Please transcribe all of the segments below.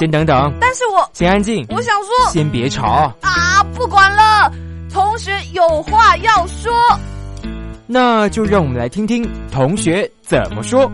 先等等，但是我先安静，我想说，先别吵。啊，不管了，同学有话要说。那就让我们来听听同学怎么说。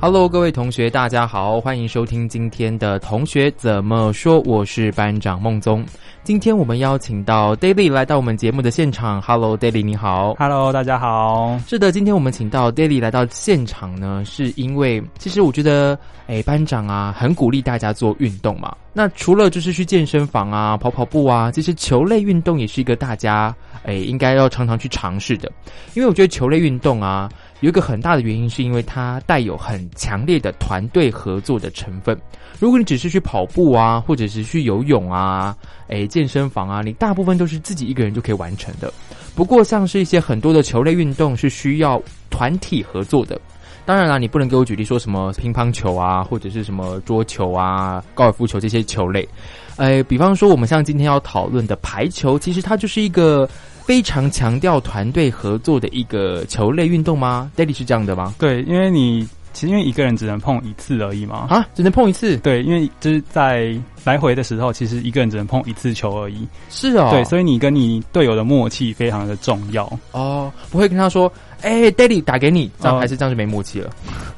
Hello，各位同学，大家好，欢迎收听今天的同学怎么说。我是班长孟宗。今天我们邀请到 Daily 来到我们节目的现场。Hello，Daily，你好。Hello，大家好。是的，今天我们请到 Daily 来到现场呢，是因为其实我觉得，哎，班长啊，很鼓励大家做运动嘛。那除了就是去健身房啊、跑跑步啊，其实球类运动也是一个大家哎应该要常常去尝试的。因为我觉得球类运动啊，有一个很大的原因，是因为它带有很强烈的团队合作的成分。如果你只是去跑步啊，或者是去游泳啊，哎，健身房啊，你大部分都是自己一个人就可以完成的。不过，像是一些很多的球类运动是需要团体合作的。当然啦，你不能给我举例说什么乒乓球啊，或者是什么桌球啊、高尔夫球这些球类。哎，比方说我们像今天要讨论的排球，其实它就是一个非常强调团队合作的一个球类运动吗？Daddy 是这样的吗？对，因为你其实因为一个人只能碰一次而已嘛。啊，只能碰一次？对，因为就是在来回的时候，其实一个人只能碰一次球而已。是哦，对，所以你跟你队友的默契非常的重要。哦，不会跟他说，哎、d a d d y 打给你，这样、哦还是这样就没默契了。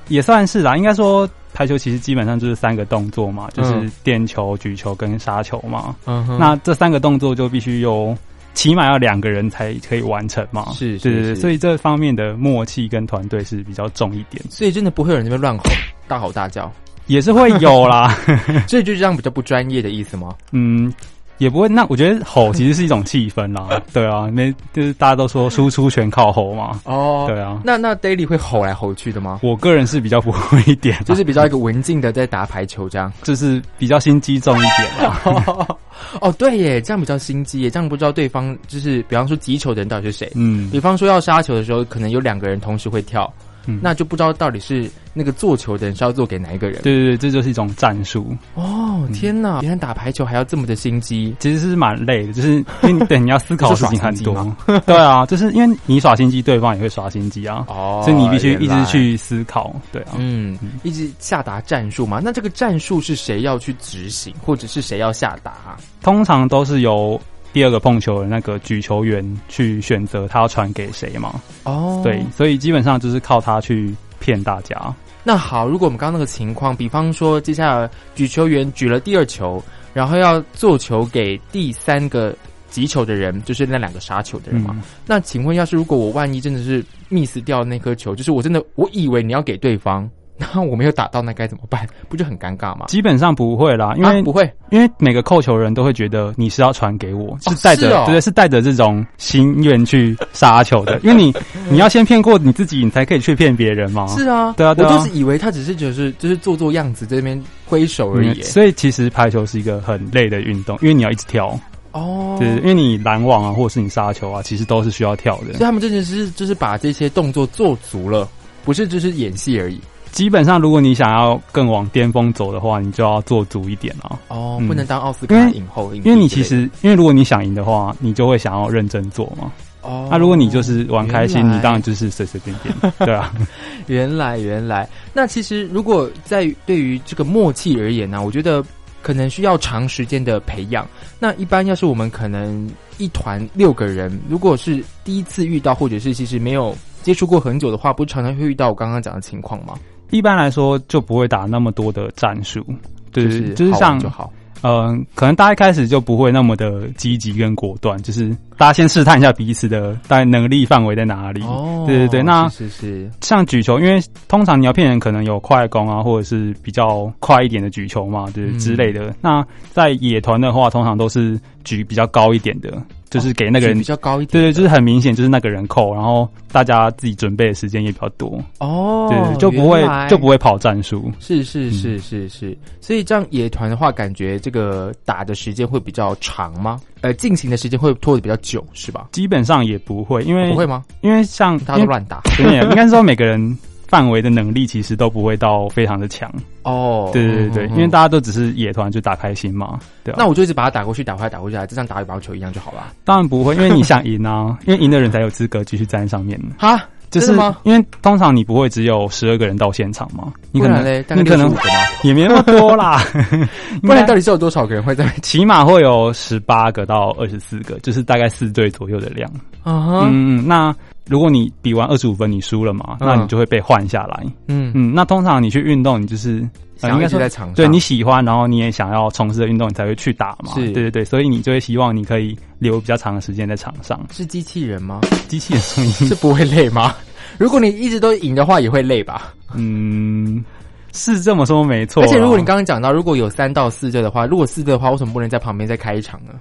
也算是啦，应该说排球其实基本上就是三个动作嘛，就是嗯垫球、举球跟杀球嘛。嗯哼，那这三个动作就必须有起码要两个人才可以完成嘛。是是对对对，是所以这方面的默契跟团队是比较重一点，所以真的不会有人在那边乱吼、大吼大叫，也是会有啦。所以就是这样比较不专业的意思吗？嗯，也不会。那我觉得吼其实是一种气氛啦，对啊，没就是大家都说输出全靠吼嘛，哦对啊。那那 Daily 会吼来吼去的吗？我个人是比较不会一点，就是比较一个文静的在打排球这样。就是比较心机重一点啦。哦，对耶，这样比较心机耶，这样不知道对方就是，比方说击球的人到底是谁。嗯比方说要杀球的时候，可能有两个人同时会跳，嗯，那就不知道到底是那个做球的人是要做给哪一个人。对对对，这就是一种战术，哦，天哪！原来打排球还要这么的心机。其实是蛮累的，就是因为你对你要思考的事情很多，对啊，就是因为你耍心机，对方也会耍心机啊，哦所以你必须一直去思考，对啊。嗯，一直下达战术嘛。那这个战术是谁要去执行，或者是谁要下达、啊？通常都是由第二个碰球的那个举球员去选择他要传给谁嘛，哦对，所以基本上就是靠他去骗大家。那好，如果我们刚刚那个情况，比方说接下来举球员举了第二球，然后要做球给第三个击球的人，就是那两个杀球的人嘛。嗯，那请问，要是如果我万一真的是 miss 掉那颗球，就是我真的我以为你要给对方，那我没有打到，那该怎么办？不就很尴尬吗？基本上不会啦，因为、啊、不会因为每个扣球人都会觉得你是要传给我，是带着、对对，是带着这种心愿去杀球的，因为你你要先骗过你自己，你才可以去骗别人嘛。是啊，对啊我就是以为他只是就是就是做做样子，在那边挥手而已。嗯所以其实排球是一个很累的运动，因为你要一直跳，哦，对，因为你拦网啊，或者是你杀球啊，其实都是需要跳的所以。他们真的是就是把这些动作做足了，不是就是演戏而已。基本上，如果你想要更往巅峰走的话，你就要做足一点啊。哦，嗯不能当奥斯卡影后，因为你其实，因为如果你想赢的话，你就会想要认真做嘛。哦，那、如果你就是玩开心，你当然就是随随便便，对啊。原来原来，那其实如果在对于这个默契而言呢、我觉得可能需要长时间的培养。那一般要是我们可能一团六个人，如果是第一次遇到，或者是其实没有接触过很久的话，不是常常会遇到我刚刚讲的情况吗？一般来说就不会打那么多的战术，对，就是就是像就好。嗯、可能大家一开始就不会那么的积极跟果断，就是大家先试探一下彼此的大概能力范围在哪里。哦对对对那是是是，像举球，因为通常你要骗人，可能有快攻啊，或者是比较快一点的举球嘛，对、嗯之类的。那在野团的话，通常都是举比较高一点的，就是给那个人。比较高一点，对对，就是很明显，就是那个人扣，然后大家自己准备的时间也比较多，哦，对对，就不会就不会跑战术。是是嗯是是是，所以这样野团的话，感觉这个打的时间会比较长吗？呃，进行的时间会拖得比较久，是吧？基本上也不会，因为不会吗？因为像大家都乱打对应该是说每个人范围的能力其实都不会到非常的强。哦。对对对因为大家都只是野团就打开心嘛，对啊。那我就一直把它打过去，打回来，打回来，就像打羽毛球一样就好了。当然不会，因为你想赢啊，因为赢的人才有资格继续站在上面。哈，就是吗？因为通常你不会只有十二个人到现场嘛，你可能嘞，你可能65个吗？也没那么多啦，不然到底是有多少个人会在？起码会有十八个到二十四个，就是大概四队左右的量。嗯嗯，那如果你比完二十五分你输了嘛，嗯那你就会被换下来。嗯，嗯，那通常你去运动，你就是应该说在场上，对你喜欢，然后你也想要从事的运动，你才会去打嘛。是对对对，所以你就会希望你可以留比较长的时间在场上。是机器人吗？机器人是不会累吗？如果你一直都赢的话，也会累吧？嗯，是这么说没错。而且如果你刚刚讲到，如果有三到四队的话，如果四队的话，为什么不能在旁边再开一场呢？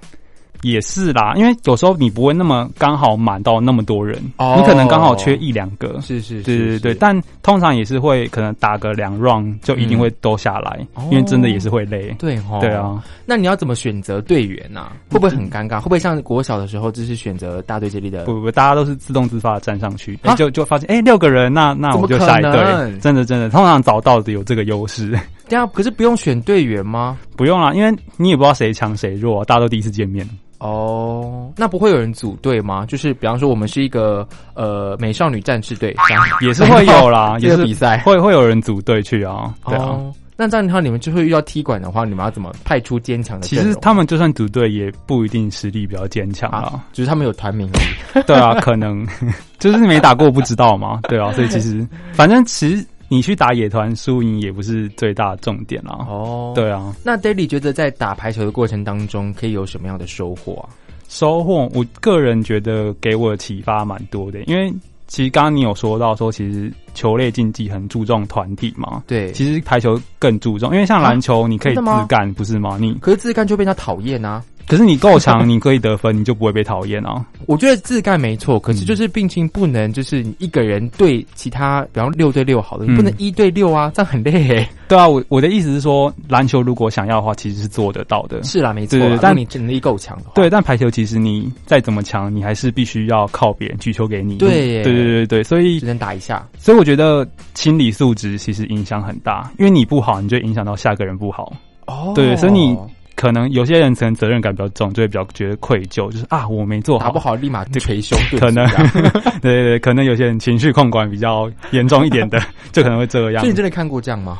也是啦，因为有时候你不会那么刚好满到那么多人，哦你可能刚好缺一两个。是是，对对对，是但通常也是会可能打个两 round 就一定会都下来，哦因为真的也是会累。对哦，对。啊，那你要怎么选择队员啊、会不会很尴尬？会不会像国小的时候，就是选择大队接力的？不不不，大家都是自动自发的站上去，就就发现哎六个人，那那我就下一队。真的真的，通常找到的有这个优势，对啊，可是不用选队员吗？不用啦，因为你也不知道谁强谁弱，大家都第一次见面。哦，那不会有人组队吗？就是比方说，我们是一个呃美少女战士队，也是会有啦，也是比赛。会会有人组队去啊，对啊。哦，那这样的话，你们就会遇到踢馆的话，你们要怎么派出坚强的其？实他们就算组队，也不一定实力比较坚强啊啊。，只是他们有团名而已。对啊，可能 就是没打过不知道嘛。对啊，所以其实反正其实你去打野团输赢也不是最大的重点啦。哦，对啊，那 Daily 觉得在打排球的过程当中，可以有什么样的收获啊？收获我个人觉得给我的启发蛮多的，因为其实刚刚你有说到说，其实球类竞技很注重团体嘛。对，其实排球更注重，因为像篮球你可以自干，不是吗？你可是自干就被人家讨厌啊。可是你够强，你可以得分，你就不会被讨厌啊。我觉得自干没错，可是就是病情不能，就是你一个人对其他，比方六对六好了，你不能嗯一对六啊，这样很累欸。对啊，我我的意思是说，篮球如果想要的话，其实是做得到的。是啦，没错但你能力够强的话，对，但排球其实你再怎么强，你还是必须要靠别人举球给你。对对对对对，所以只能打一下。所以我觉得心理素质其实影响很大，因为你不好，你就影响到下个人不好。哦对所以你可能有些人可能责任感比较重，就会比较觉得愧疚，就是啊我没做好，打不好立马就捶胸顿可能 对对对，可能有些人情绪控管比较严重一点的，就可能会这样所以。你真的看过这样吗？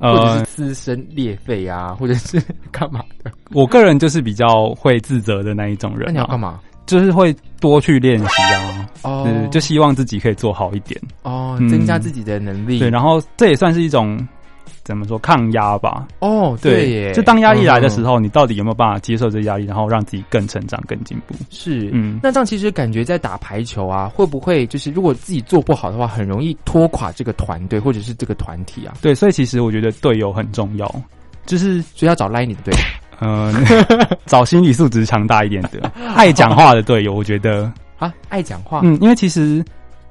或者呃是，滋生裂肺啊，或者是 干嘛的？我个人就是比较会自责的那一种人啊，你要干嘛？就是会多去练习啊，哦对，就希望自己可以做好一点。哦，嗯增加自己的能力。对，然后这也算是一种怎么说抗压吧。哦，对耶，就当压力来的时候，候，你到底有没有办法接受这压力，然后让自己更成长、更进步？是嗯，那这样其实感觉在打排球啊，会不会就是如果自己做不好的话，很容易拖垮这个团队或者是这个团体啊？对，所以其实我觉得队友很重要，就是所以要找赖你的队友嗯、找心理素质强大一点的、爱讲话的队友。我觉得，啊，爱讲话。嗯，因为其实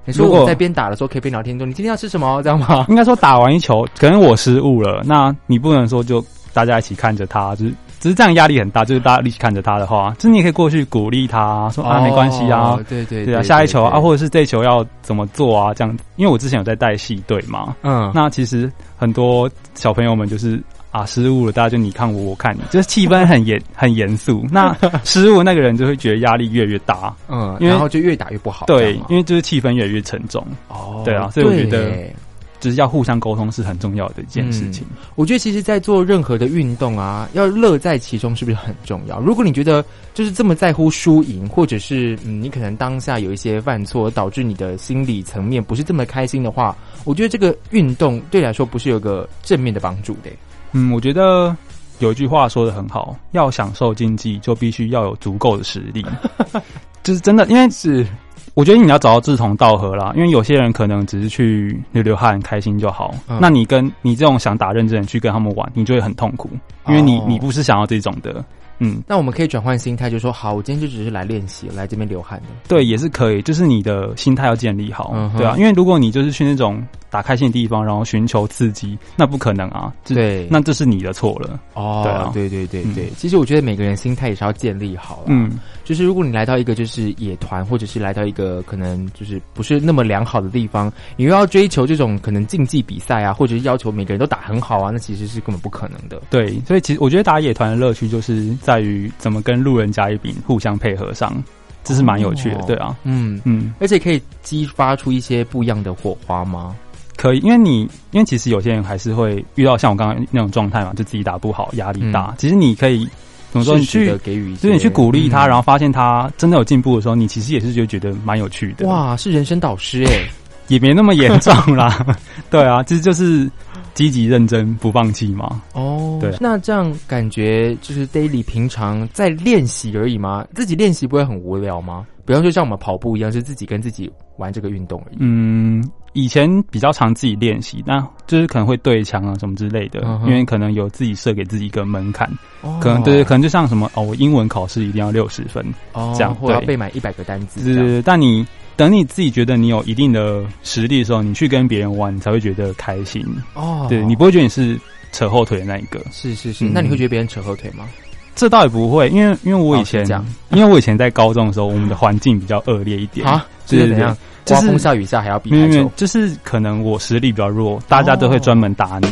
你说如果我在边打的时候可以边聊天说你今天要吃什么，这样吗？应该说打完一球，可能我失误了，那你不能说就大家一起看着他，就是只是这样压力很大，就是大家一起看着他的话，就是你也可以过去鼓励他说啊，没关系啊哦，对对对啊，下一球啊，或者是这一球要怎么做啊？这样，因为我之前有在带戏队嘛，嗯，那其实很多小朋友们就是啊失误了，大家就你看我，我看你，就是气氛很严 很严肃。那失误那个人就会觉得压力越来越大，嗯，然后就越打越不好。对因为就是气氛越来越沉重，哦，对啊所以我觉得对耶就是要互相沟通是很重要的一件事情。我觉得其实，在做任何的运动啊，要乐在其中，是不是很重要？如果你觉得就是这么在乎输赢，或者是嗯，你可能当下有一些犯错，导致你的心理层面不是这么开心的话，我觉得这个运动对你来说不是有个正面的帮助的。嗯，我觉得有一句话说的很好，要享受竞技，就必须要有足够的实力。就是真的，因为是我觉得你要找到志同道合啦，因为有些人可能只是去流流汗、开心就好。嗯那你跟你这种想打认真去跟他们玩，你就会很痛苦，因为你、哦你不是想要这种的。嗯，那我们可以转换心态，就说好，我今天就只是来练习，来这边流汗的。对，也是可以，就是你的心态要建立好，嗯对啊，因为如果你就是去那种打开心的地方，然后寻求刺激，那不可能啊，对。那这是你的错了。哦，对啊。对对对嗯。对，其实我觉得每个人心态也是要建立好了。嗯，就是如果你来到一个就是野团，或者是来到一个可能就是不是那么良好的地方，你又要追求这种可能竞技比赛啊，或者是要求每个人都打很好啊，那其实是根本不可能的。对，所以其实我觉得打野团的乐趣就是在于怎么跟路人甲乙丙互相配合上，这是蛮有趣的，哦。对啊，嗯，嗯，而且可以激发出一些不一样的火花吗？可以，因为你因为其实有些人还是会遇到像我刚刚那种状态嘛，就自己打不好，压力大。其实你可以怎么说，你去地给予一些，就是你去鼓励他，嗯然后发现他真的有进步的时候，你其实也是就觉得蛮有趣的。，哇，是人生导师哎，也没那么严重啦。对啊，这就是积极认真不放弃嘛。哦，对那这样感觉就是 daily 平常在练习而已吗？自己练习不会很无聊吗？比方说像我们跑步一样，是自己跟自己玩这个运动而已。嗯，以前比较常自己练习，那就是可能会对墙啊什么之类的，嗯因为可能有自己设给自己一个门槛，哦。可能对，可能就像什么哦，我英文考试一定要六十分，哦，这样或要对。背满一百个单词这样。是，但你等你自己觉得你有一定的实力的时候，你去跟别人玩，你才会觉得开心。哦，对你不会觉得你是扯后腿的那一个，是是是，嗯。那你会觉得别人扯后腿吗？这倒也不会，因为因为我以前因为我以前在高中的时候，我们的环境比较恶劣一点。啊，对对就是怎样？就是刮风下雨下还要比没有没有排球，，就是可能我实力比较弱，大家都会专门打你。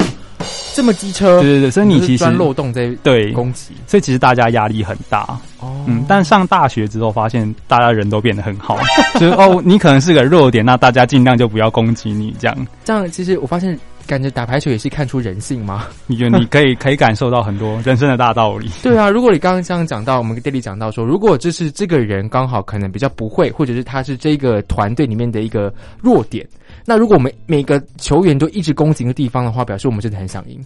这么机车，对对对，所以你其实钻漏洞在对，攻击。所以其实大家压力很大。哦嗯，但上大学之后发现大家人都变得很好，就是哦，你可能是个弱点，那大家尽量就不要攻击你，这样这样其实我发现，感觉打排球也是看出人性吗？你觉得你可以 可以感受到很多人生的大道理。对啊，如果你刚刚这样讲到，我们跟 Daily 讲到说，如果这是这个人刚好可能比较不会，或者是他是这个团队里面的一个弱点，那如果我们每个球员都一直攻击一个地方的话，表示我们真的很想赢，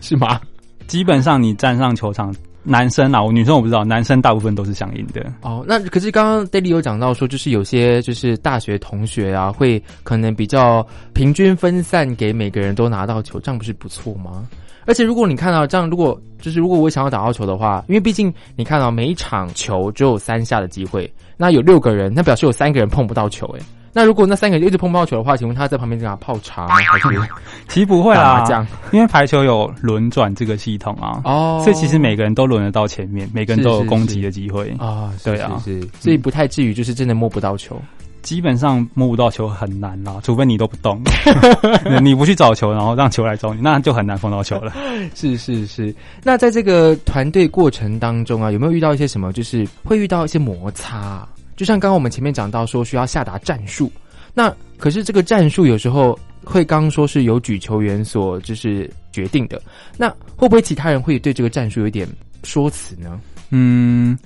是吗？基本上你站上球场，男生啊，我女生我不知道，男生大部分都是相应的。哦，那可是刚刚 Daily 有讲到说，就是有些就是大学同学啊，会可能比较平均分散给每个人都拿到球，这样不是不错吗？而且如果你看到这样，如果就是如果我想要打到球的话，因为毕竟你看到每一场球只有三下的机会，那有六个人，那表示有三个人碰不到球，诶。那如果那三个人一直碰不到球的话，请问他在旁边干嘛泡茶吗？还是 其实不会啦这样，因为排球有轮转这个系统啊，哦所以其实每个人都轮得到前面，每个人都有攻击的机会。啊，是对啊所以不太至于就是真的摸不到球。基本上摸不到球很难啦，除非你都不动，你不去找球，然后让球来找你，那就很难碰到球了。是是是，那在这个团队过程当中啊，有没有遇到一些什么，就是会遇到一些摩擦？就像刚刚我们前面讲到说需要下达战术，那可是这个战术有时候会刚说是由举球员所就是决定的，那会不会其他人会对这个战术有点说辞呢？嗯，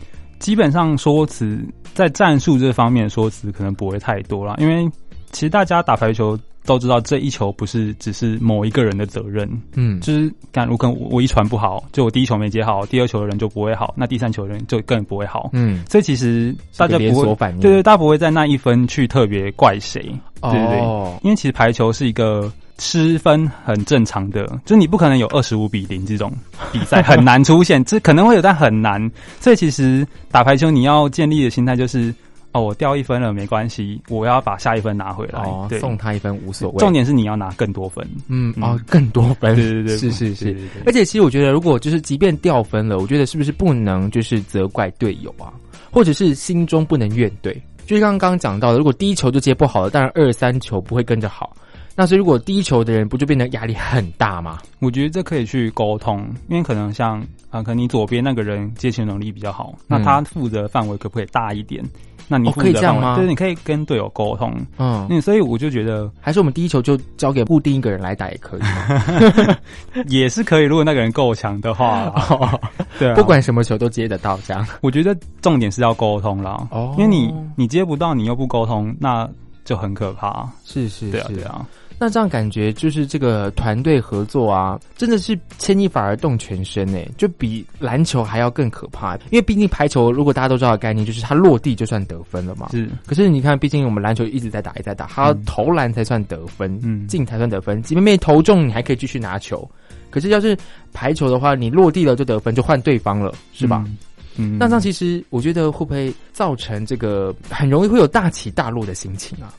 基本上说辞在战术这方面说辞可能不会太多啦，因为其实大家打排球都知道，这一球不是只是某一个人的责任，嗯，就是干如果我我一传不好，就我第一球没接好，第二球的人就不会好，那第三球的人就更不会好。嗯，所以其实大家不会对对，大家不会在那一分去特别怪谁，对对对，哦，因为其实排球是一个失分很正常的，就是你不可能有二十五比零这种比赛很难出现，这可能会有，但很难。所以其实打排球你要建立的心态就是，哦，我掉一分了没关系，我要把下一分拿回来。哦，对，送他一分无所谓，重点是你要拿更多分。嗯嗯哦更多分，对对对，是是是而且其实我觉得，如果就是即便掉分了，我觉得是不是不能就是责怪队友啊，或者是心中不能怨队？就是刚刚讲到的，如果第一球就接不好了，当然二三球不会跟着好。那所以如果第一球的人不就变得压力很大吗？我觉得这可以去沟通，因为可能像啊、可能你左边那个人接球能力比较好，那他负责范围可不可以大一点？那你可以这样吗对，你可以跟队友沟通。嗯，那，所以我就觉得还是我们第一球就交给固定一个人来打也可以吗？也是可以，如果那个人够强的话哦，对啊，不管什么球都接得到，这样我觉得重点是要沟通啦，哦因为你你接不到，你又不沟通，那就很可怕。是是对啊，是对啊，那这样感觉就是这个团队合作啊，真的是牵一发而动全身诶，就比篮球还要更可怕。因为毕竟排球，如果大家都知道的概念，就是它落地就算得分了嘛。是可是你看，毕竟我们篮球一直在打，一直在打，它要投篮才算得分，嗯进才算得分。即便没投中，你还可以继续拿球。可是要是排球的话，你落地了就得分，就换对方了，是吧？？嗯，那这样其实我觉得会不会造成这个很容易会有大起大落的心情啊？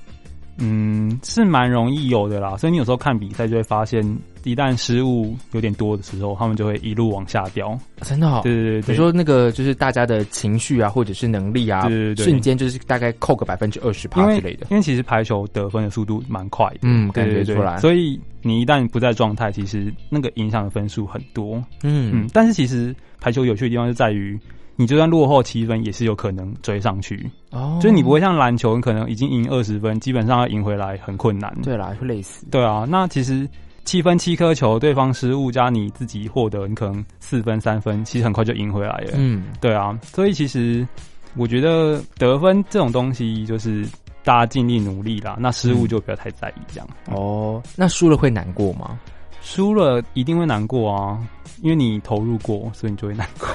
嗯是蛮容易有的啦。所以你有时候看比赛就会发现，一旦失误有点多的时候，他们就会一路往下掉。真的、哦，对对对对，你说那个就是大家的情绪啊，或者是能力啊，对对对瞬间就是大概扣个百分之二十因为趴之类的。因为其实排球得分的速度蛮快的，嗯感觉出来所以你一旦不在状态，其实那个影响的分数很多。嗯嗯，但是其实排球有趣的地方就在于，你就算落后七分，也是有可能追上去。哦就是你不会像篮球，你可能已经赢二十分，基本上要赢回来很困难。对啦，会累死。对啊，那其实七分七颗球，对方失误加你自己获得，你可能四分三分，其实很快就赢回来了。嗯，对啊，所以其实我觉得得分这种东西，就是大家尽力努力啦，那失误就不要太在意这样。哦，那输了会难过吗？输了一定会难过啊，因为你投入过，所以你就会难过。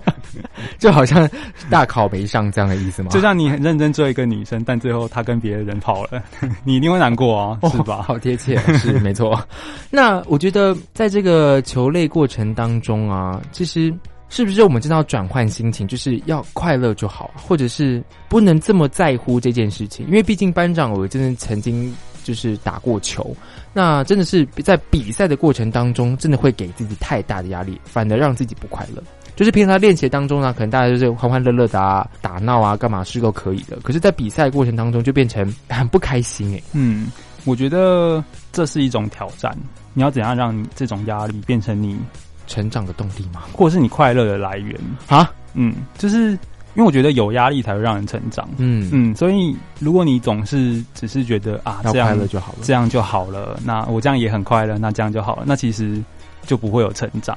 就好像大考没上这样的意思吗？就像你很认真追一个女生，但最后她跟别的人跑了，你一定会难过啊，哦是吧？好贴切，是 没错。那我觉得在这个球类过程当中啊，其实是不是我们真的要转换心情，就是要快乐就好，或者是不能这么在乎这件事情？因为毕竟班长，我真的曾经就是打过球，那真的是在比赛的过程当中，真的会给自己太大的压力，反而让自己不快乐。就是平常练习当中呢，可能大家就是欢欢乐乐的啊，打闹啊，干嘛事都可以的。可是，在比赛过程当中，就变成很不开心诶、嗯，我觉得这是一种挑战。你要怎样让你这种压力变成你，成长的动力吗？或者是你快乐的来源？啊，嗯，就是因为我觉得有压力才会让人成长。嗯嗯，所以如果你总是只是觉得啊要这样快乐就好了。这样就好了，那我这样也很快乐，那这样就好了，那其实就不会有成长。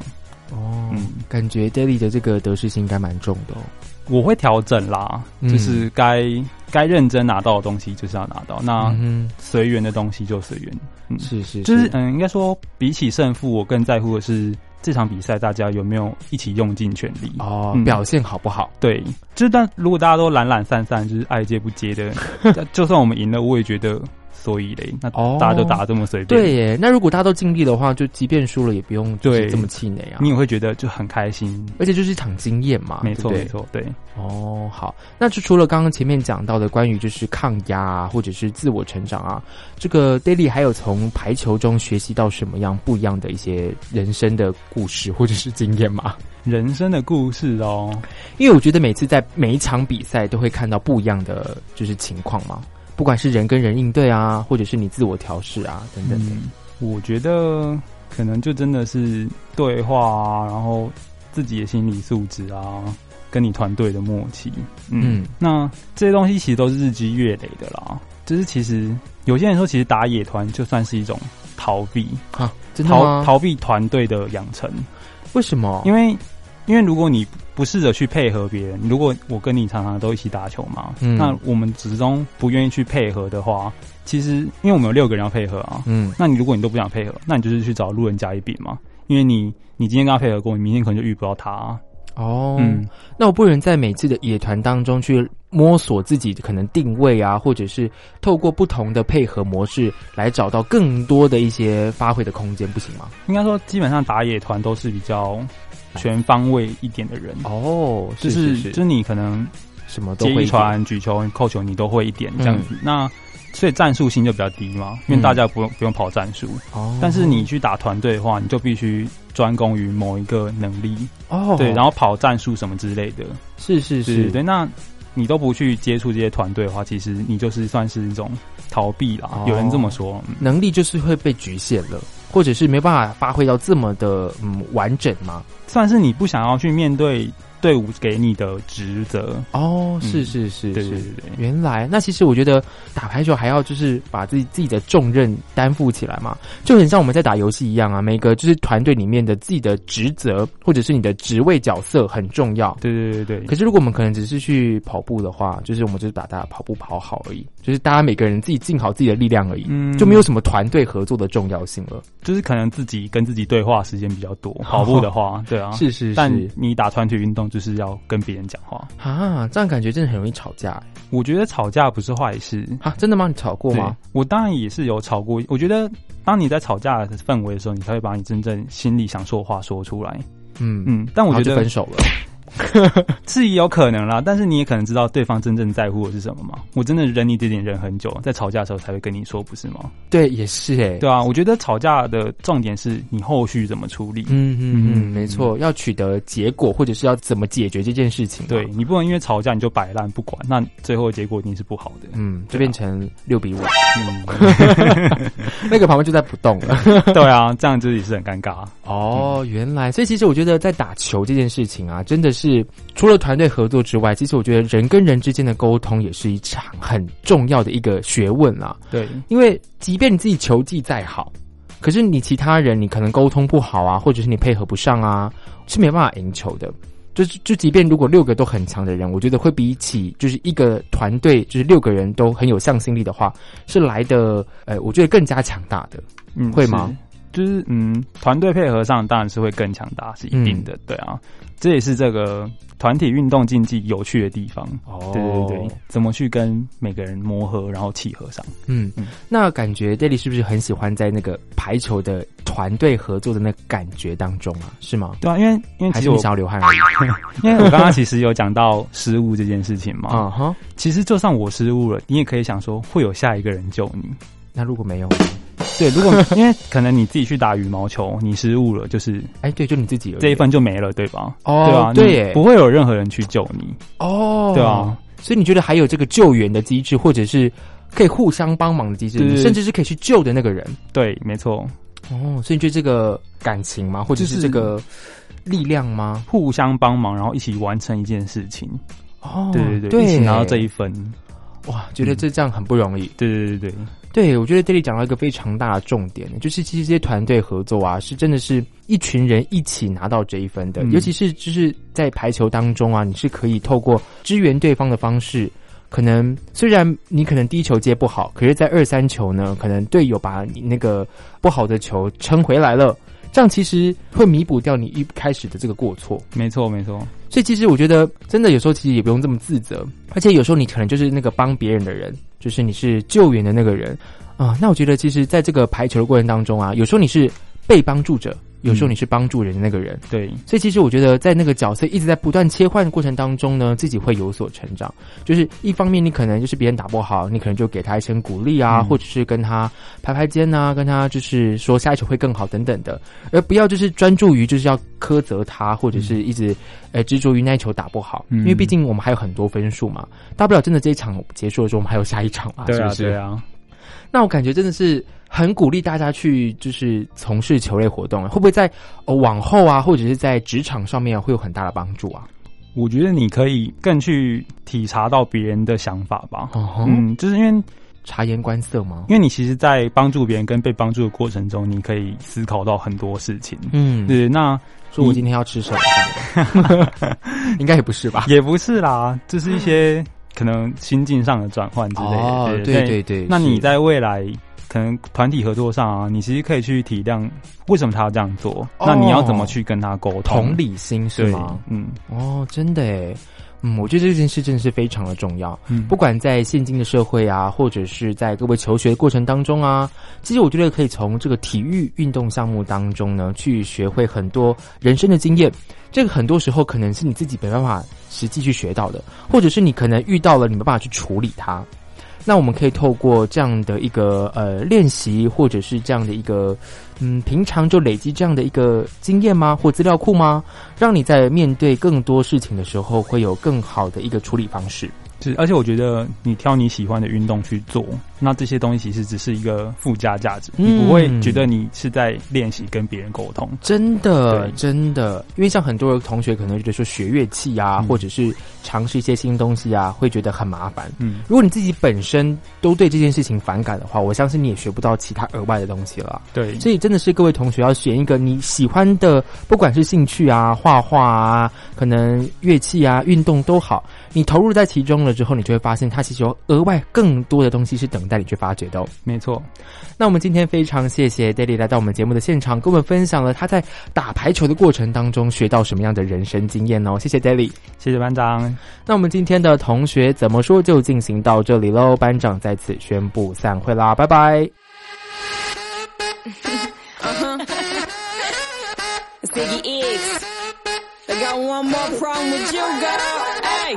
哦，嗯感觉 Daily 的这个得失心应该蛮重的哦。我会调整啦，嗯就是该该认真拿到的东西就是要拿到，那嗯随缘的东西就随缘。是是，就是嗯，应该说比起胜负，我更在乎的是这场比赛大家有没有一起用尽全力。哦，嗯表现好不好？对，就是但如果大家都懒懒散散，就是爱接不接的，就算我们赢了，我也觉得所以嘞，那哦大家都打得这么随便，对耶，那如果大家都尽力的话，就即便输了也不用对这么气馁啊你。也会觉得就很开心。而且就是一场经验嘛，没错，没错，对。哦，好，那就除了刚刚前面讲到的关于就是抗压啊，或者是自我成长啊，这个 Daily 还有从排球中学习到什么样不一样的一些人生的故事或者是经验吗？人生的故事哦，因为我觉得每次在每一场比赛都会看到不一样的就是情况嘛，不管是人跟人应对啊，或者是你自我调试啊等等的。嗯，我觉得可能就真的是对话啊，然后自己的心理素质啊，跟你团队的默契，嗯，嗯那这些东西其实都是日积月累的啦。就是其实有些人说，其实打野团就算是一种逃避，啊，真的逃？逃避团队的养成，为什么？因为因为如果你不试着去配合别人，如果我跟你常常都一起打球嘛，嗯。那我们始终不愿意去配合的话，其实因为我们有六个人要配合啊，嗯。那你如果你都不想配合，那你就是去找路人甲乙丙嘛，因为你你今天跟他配合过，你明天可能就遇不到他、啊。哦，嗯，那我不能在每次的野团当中去摸索自己可能定位啊，或者是透过不同的配合模式来找到更多的一些发挥的空间，不行吗？应该说基本上打野团都是比较全方位一点的人，哦，就是是就是你可能什么都会一传、举球、扣球，你都会一点这样嗯。子。那所以战术性就比较低嘛，因为大家不用不用跑战术。哦，但是你去打团队的话，你就必须专攻于某一个能力，哦，对，然后跑战术什么之类的，是是是，对对。那你都不去接触这些团队的话，其实你就是算是一种逃避啦。哦。有人这么说，嗯。能力就是会被局限了，或者是没办法发挥到这么的嗯完整吗。算是你不想要去面对队伍给你的职责。哦，是是是是对对对，原来，那其实我觉得打排球还要就是把自己自己的重任担负起来嘛，就很像我们在打游戏一样啊。每个就是团队里面的自己的职责或者是你的职位角色很重要。对对对对可是如果我们可能只是去跑步的话，就是我们就是把大家跑步跑好而已，就是大家每个人自己尽好自己的力量而已，嗯就没有什么团队合作的重要性了。就是可能自己跟自己对话时间比较多。跑步的话，对啊，是是但你打团体运动就是要跟别人讲话。啊，这样感觉真的很容易吵架欸我觉得吵架不是坏事。啊！真的吗？你吵过吗？我当然也是有吵过。我觉得当你在吵架的氛围的时候，你才会把你真正心里想说的话说出来。嗯嗯，但我觉得分手了。是有可能啦，但是你也可能知道对方真正在乎的是什么嘛。我真的忍你这点忍很久，在吵架的时候才会跟你说，不是吗？对，也是哎、对啊，我觉得吵架的重点是你后续怎么处理。嗯嗯嗯，嗯没错，要取得结果，或者是要怎么解决这件事情、啊对，你不能因为吵架你就摆烂不管，那最后的结果一定是不好的。嗯，就变成六比五，嗯，那个旁边就在不动了。对啊，这样子也是很尴尬。哦，原来，所以其实我觉得在打球这件事情啊，真的是除了团队合作之外，其实我觉得人跟人之间的沟通也是一场很重要的一个学问啦。对，因为即便你自己球技再好，可是你其他人你可能沟通不好啊，或者是你配合不上啊，是没办法赢球的。就是就即便如果六个都很强的人，我觉得会比起就是一个团队就是六个人都很有向心力的话，是来的呃，我觉得更加强大的。嗯，会吗是？就是嗯，团队配合上当然是会更强大，是一定的。对啊，这也是这个团体运动竞技有趣的地方。哦对对对，怎么去跟每个人磨合，然后契合上？嗯嗯，那感觉 Daily 是不是很喜欢在那个排球的团队合作的那个感觉当中啊？是吗？对啊，因为因为还是你其实我想要流汗而已？因为我刚刚其实有讲到失误这件事情嘛。啊哈，其实就算我失误了，你也可以想说会有下一个人救你。那如果没有，对，如果 因为可能你自己去打羽毛球，你失误了，就是哎，对，就你自己这一分就没了，对吧？哦对啊，对耶不会有任何人去救你。哦，对啊，所以你觉得还有这个救援的机制，或者是可以互相帮忙的机制，甚至是可以去救的那个人对，没错，哦。所以你觉得这个感情吗，或者是这个力量吗？互相帮忙，然后一起完成一件事情。哦，对对对，对，一起拿到这一分。哇，觉得这这样很不容易。对对对对，对，我觉得这里讲到一个非常大的重点，就是其实这些团队合作啊，是真的是一群人一起拿到这一分的。嗯尤其是就是在排球当中啊，你是可以透过支援对方的方式，可能虽然你可能第一球接不好，可是，在二三球呢，可能队友把你那个不好的球撑回来了，这样其实会弥补掉你一开始的这个过错。没错没错。所以其实我觉得，真的有时候其实也不用这么自责，而且有时候你可能就是那个帮别人的人，就是你是救援的那个人。啊、那我觉得，其实在这个排球的过程当中啊，有时候你是被帮助者，有时候你是帮助人的那个人。对，所以其实我觉得，在那个角色一直在不断切换的过程当中呢，自己会有所成长。就是一方面，你可能就是别人打不好，你可能就给他一些鼓励啊，嗯或者是跟他拍拍肩啊，跟他就是说下一球会更好等等的，而不要就是专注于就是要苛责他，或者是一直呃执着于那一球打不好，嗯因为毕竟我们还有很多分数嘛，大不了真的这一场结束的时候，我们还有下一场嘛，对啊是不是？对啊。那我感觉真的是很鼓励大家去就是从事球类活动，会不会在呃往后啊，或者是在职场上面啊，会有很大的帮助啊？我觉得你可以更去体察到别人的想法吧。哦嗯，就是因为察言观色吗？因为你其实，在帮助别人跟被帮助的过程中，你可以思考到很多事情。嗯，对，那说我今天要吃什么？应该也不是吧？也不是啦，就是一些可能心境上的转换之类的。对对对，那你在未来可能团体合作上啊，你其实可以去体谅为什么他要这样做，哦那你要怎么去跟他沟通？同理心是吗？，嗯哦，真的诶，嗯，我觉得这件事真的是非常的重要。嗯，不管在现今的社会啊，或者是在各位求学的过程当中啊，其实我觉得可以从这个体育运动项目当中呢，去学会很多人生的经验。这个很多时候可能是你自己没办法实际去学到的，或者是你可能遇到了，你没办法去处理它。那我们可以透过这样的一个呃练习，或者是这样的一个嗯，平常就累积这样的一个经验吗？或资料库吗？让你在面对更多事情的时候，会有更好的一个处理方式。就是，而且我觉得你挑你喜欢的运动去做，那这些东西其实只是一个附加价值，嗯你不会觉得你是在练习跟别人沟通。真的，真的，因为像很多同学可能觉得说学乐器啊，嗯或者是尝试一些新东西啊，会觉得很麻烦。嗯，如果你自己本身都对这件事情反感的话，我相信你也学不到其他额外的东西了。对，所以真的是各位同学要选一个你喜欢的，不管是兴趣啊、画画啊、可能乐器啊、运动都好，你投入在其中了之后，你就会发现它其实有额外更多的东西是等待你去发掘的、哦。没错。那我们今天非常谢谢 Daily 来到我们节目的现场，跟我们分享了他在打排球的过程当中学到什么样的人生经验哦。谢谢 Daily。谢谢班长。那我们今天的同学怎么说就进行到这里喽，班长在此宣布散会啦，拜拜。It's Iggy Iggs. I got one more problem with you, girl. Hey.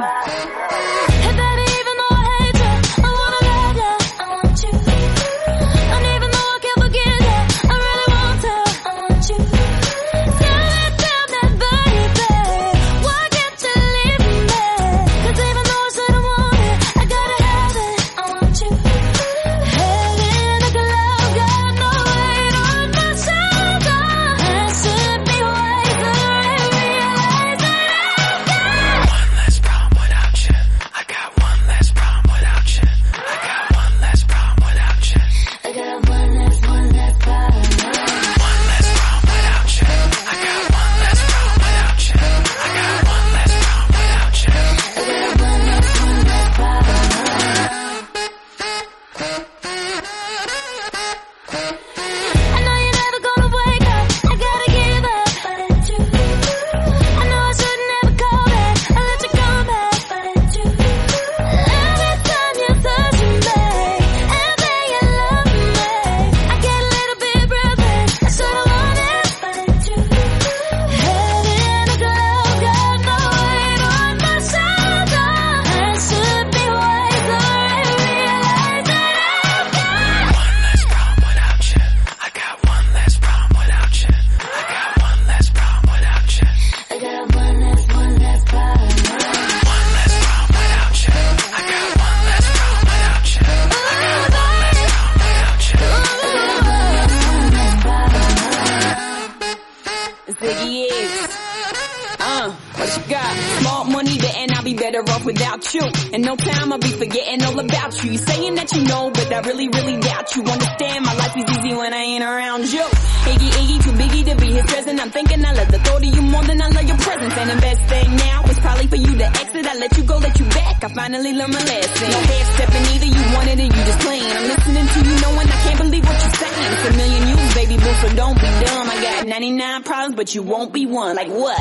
But you won't be one. Like what?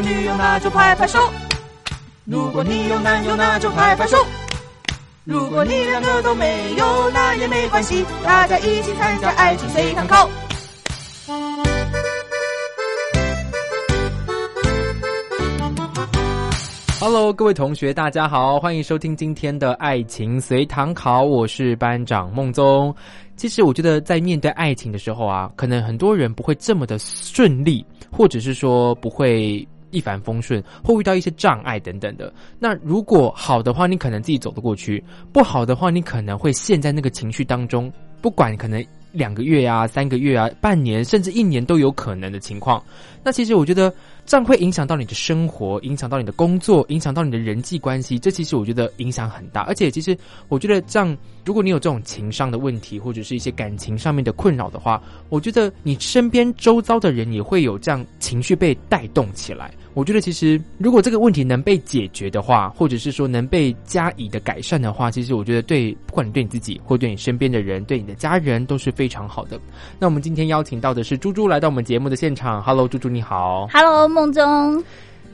有女友，那就拍拍手；如果你有男友，那就拍拍手；如果你两个都没有，那也没关系，大家一起参加爱情随堂考。Hello，各位同学，大家好，欢迎收听今天的爱情随堂考，我是班长孟宗。其实我觉得在面对爱情的时候啊，可能很多人不会这么的顺利，或者是说不会一帆风顺，会遇到一些障碍等等的。那如果好的话，你可能自己走得过去；不好的话，你可能会陷在那个情绪当中，不管可能两个月啊、三个月啊、半年甚至一年都有可能的情况。那其实我觉得这样会影响到你的生活，影响到你的工作，影响到你的人际关系。这其实我觉得影响很大，而且其实我觉得这样，如果你有这种情商的问题，或者是一些感情上面的困扰的话，我觉得你身边周遭的人也会有这样情绪被带动起来。我觉得其实如果这个问题能被解决的话，或者是说能被加以的改善的话，其实我觉得对不管你对你自己，或对你身边的人，对你的家人都是非常好的。那我们今天邀请到的是猪猪来到我们节目的现场，Hello，猪猪你好。Hello，梦中，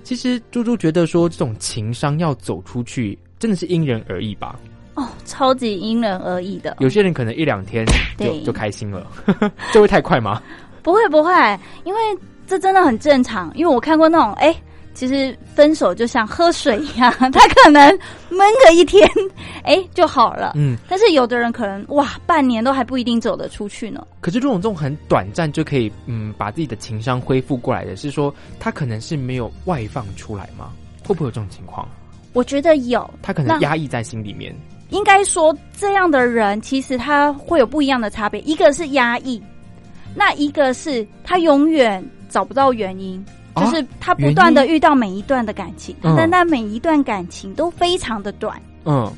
其实猪猪觉得说这种情商要走出去，真的是因人而异吧。哦，超级因人而异的，有些人可能一两天就就开心了，这会太快吗？不会不会，因为这真的很正常。因为我看过那种，哎、其实分手就像喝水一样，他可能闷个一天，哎、就好了。嗯，但是有的人可能哇，半年都还不一定走得出去呢。可是这种这种很短暂就可以嗯把自己的情商恢复过来的，是说他可能是没有外放出来吗？会不会有这种情况？我觉得有，他可能压抑在心里面。应该说这样的人其实他会有不一样的差别，一个是压抑，那一个是他永远找不到原因。啊？就是他不断的遇到每一段的感情，嗯。但那每一段感情都非常的短。嗯，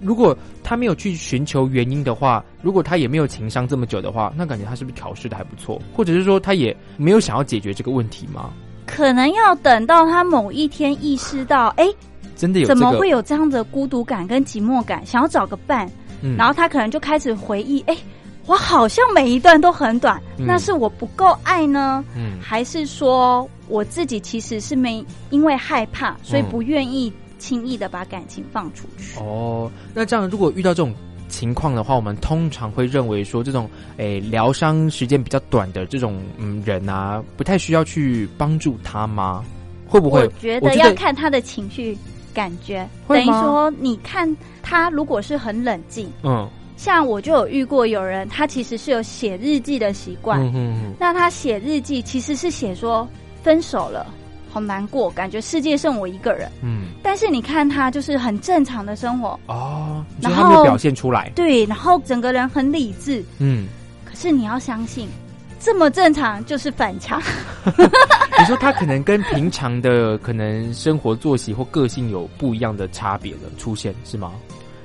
如果他没有去寻求原因的话，如果他也没有情商这么久的话，那感觉他是不是调试的还不错？或者是说他也没有想要解决这个问题吗？可能要等到他某一天意识到，哎、真的有、这个、怎么会有这样的孤独感跟寂寞感，想要找个伴，嗯。然后他可能就开始回忆，哎、我好像每一段都很短，嗯那是我不够爱呢，嗯还是说我自己其实是没因为害怕，所以不愿意轻易的把感情放出去？哦，那这样如果遇到这种情况的话，我们通常会认为说这种诶疗伤时间比较短的这种嗯人啊，不太需要去帮助他吗？会不会？我觉得要看他的情绪感觉，等于说你看他如果是很冷静。嗯像我就有遇过有人，他其实是有写日记的习惯。嗯嗯那他写日记其实是写说分手了，好难过，感觉世界剩我一个人。嗯但是你看他就是很正常的生活，哦，然后他没有表现出来。对，然后整个人很理智。嗯，可是你要相信，这么正常就是反常。你说他可能跟平常的可能生活作息或个性有不一样的差别了出现是吗？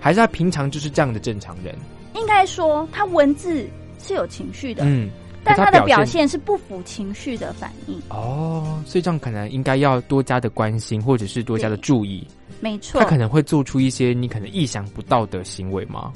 还是他平常就是这样的正常人？应该说，他文字是有情绪的，嗯，但他的表现现是不符情绪的反应。哦，所以这样可能应该要多加的关心，或者是多加的注意。没错，他可能会做出一些你可能意想不到的行为吗？